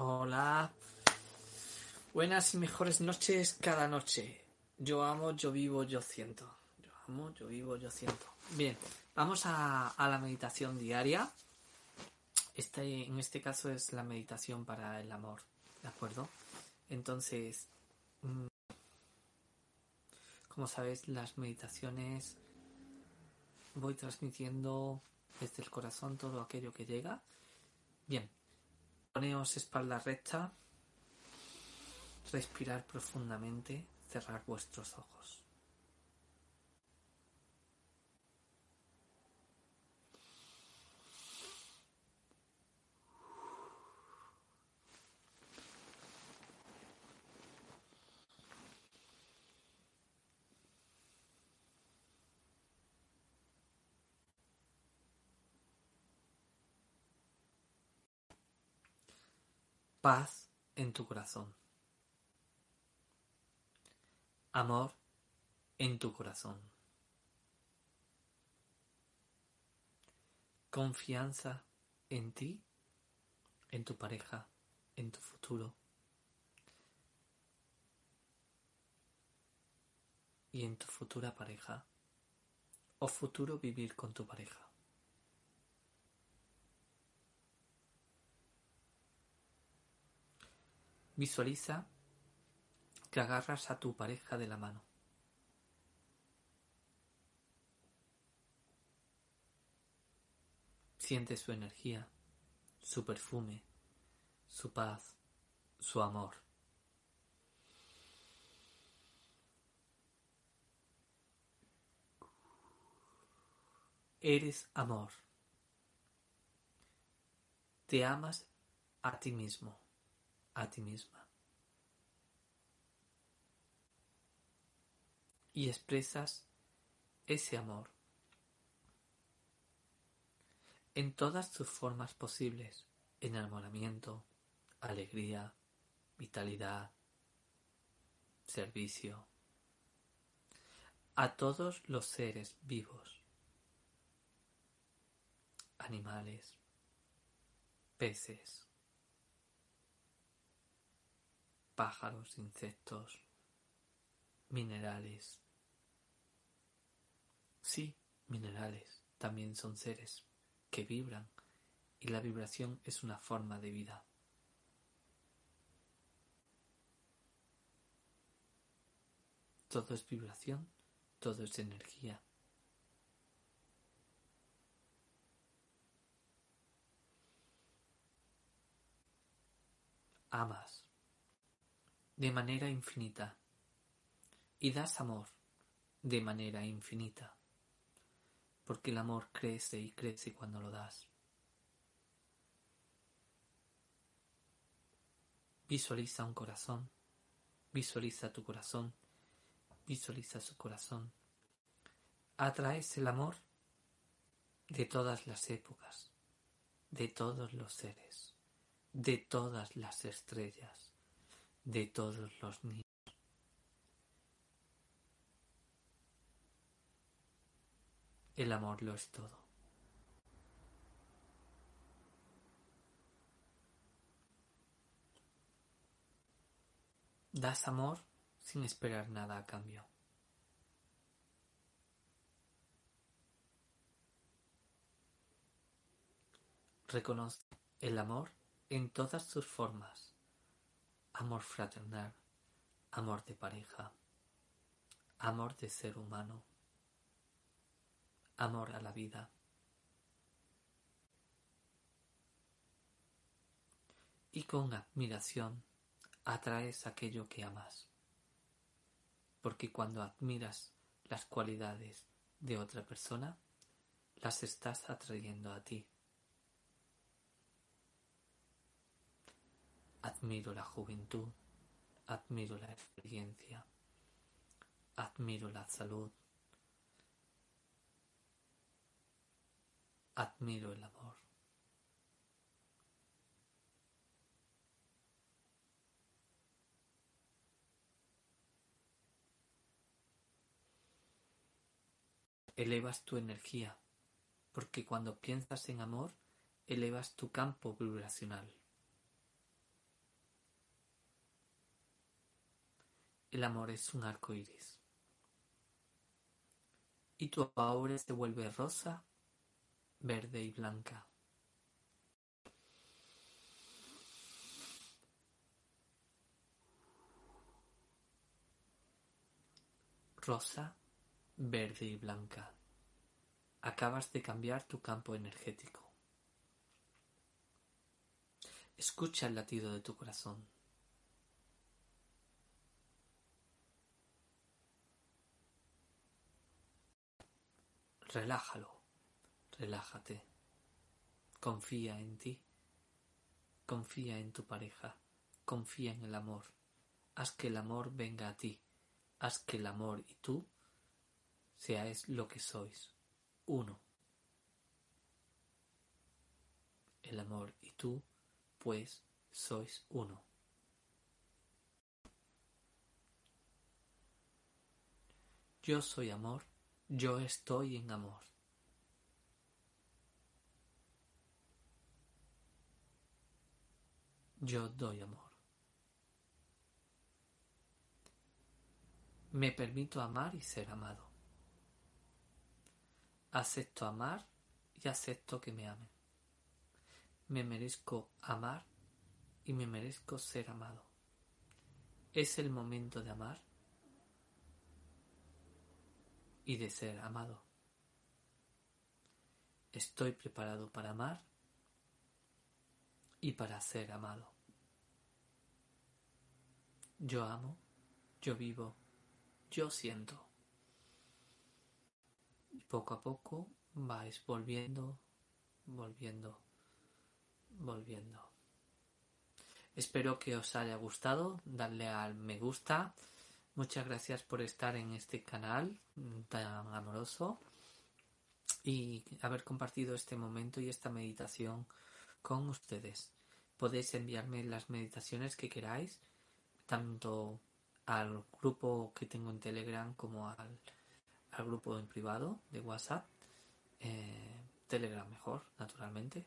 Hola. Buenas y mejores noches cada noche. Yo amo, yo vivo, yo siento. Yo amo, yo vivo, yo siento. Bien, vamos a, la meditación diaria. Este, en este caso es la meditación para el amor. ¿De acuerdo? Entonces, mm, como sabes, las meditaciones voy transmitiendo desde el corazón todo aquello que llega. Bien, poneos espalda recta, respirar profundamente, cerrar vuestros ojos. Paz en tu corazón. Amor en tu corazón. Confianza en ti, en tu pareja, en tu futuro. Y en tu futura pareja. O futuro vivir con tu pareja. Visualiza que agarras a tu pareja de la mano. Siente su energía, su perfume, su paz, su amor. Eres amor. Te amas a ti mismo a ti misma. Y expresas ese amor en todas sus formas posibles, enamoramiento, alegría, vitalidad, servicio, a todos los seres vivos, animales, peces, pájaros, insectos, minerales. Sí, minerales también son seres que vibran y la vibración es una forma de vida. Todo es vibración, todo es energía. Amas de manera infinita. Y das amor de manera infinita, porque el amor crece y crece cuando lo das. Visualiza un corazón, visualiza tu corazón, visualiza su corazón. Atraes el amor de todas las épocas, de todos los seres, de todas las estrellas de todos los niños. El amor lo es todo. Das amor sin esperar nada a cambio. Reconoce el amor en todas sus formas amor fraternal, amor de pareja, amor de ser humano, amor a la vida. Y con admiración atraes aquello que amas, porque cuando admiras las cualidades de otra persona, las estás atrayendo a ti. Admiro la juventud, admiro la experiencia, admiro la salud, admiro el amor. Elevas tu energía, porque cuando piensas en amor, elevas tu campo vibracional. El amor es un arco iris. Y tu aura se vuelve rosa, verde y blanca. Rosa, verde y blanca. Acabas de cambiar tu campo energético. Escucha el latido de tu corazón. Relájalo, relájate. Confía en ti. Confía en tu pareja. Confía en el amor. Haz que el amor venga a ti. Haz que el amor y tú seáis lo que sois. Uno. El amor y tú, pues, sois uno. Yo soy amor yo estoy en amor. Yo doy amor. Me permito amar y ser amado. Acepto amar y acepto que me amen. Me merezco amar y me merezco ser amado. Es el momento de amar y de ser amado. Estoy preparado para amar y para ser amado. Yo amo, yo vivo, yo siento. Y poco a poco vais volviendo, volviendo, volviendo. Espero que os haya gustado, darle al me gusta Muchas gracias por estar en este canal tan amoroso y haber compartido este momento y esta meditación con ustedes. Podéis enviarme las meditaciones que queráis, tanto al grupo que tengo en Telegram como al, grupo en privado de WhatsApp. Eh, Telegram mejor, naturalmente.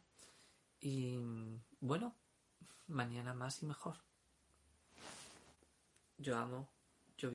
Y bueno, mañana más y mejor. Yo amo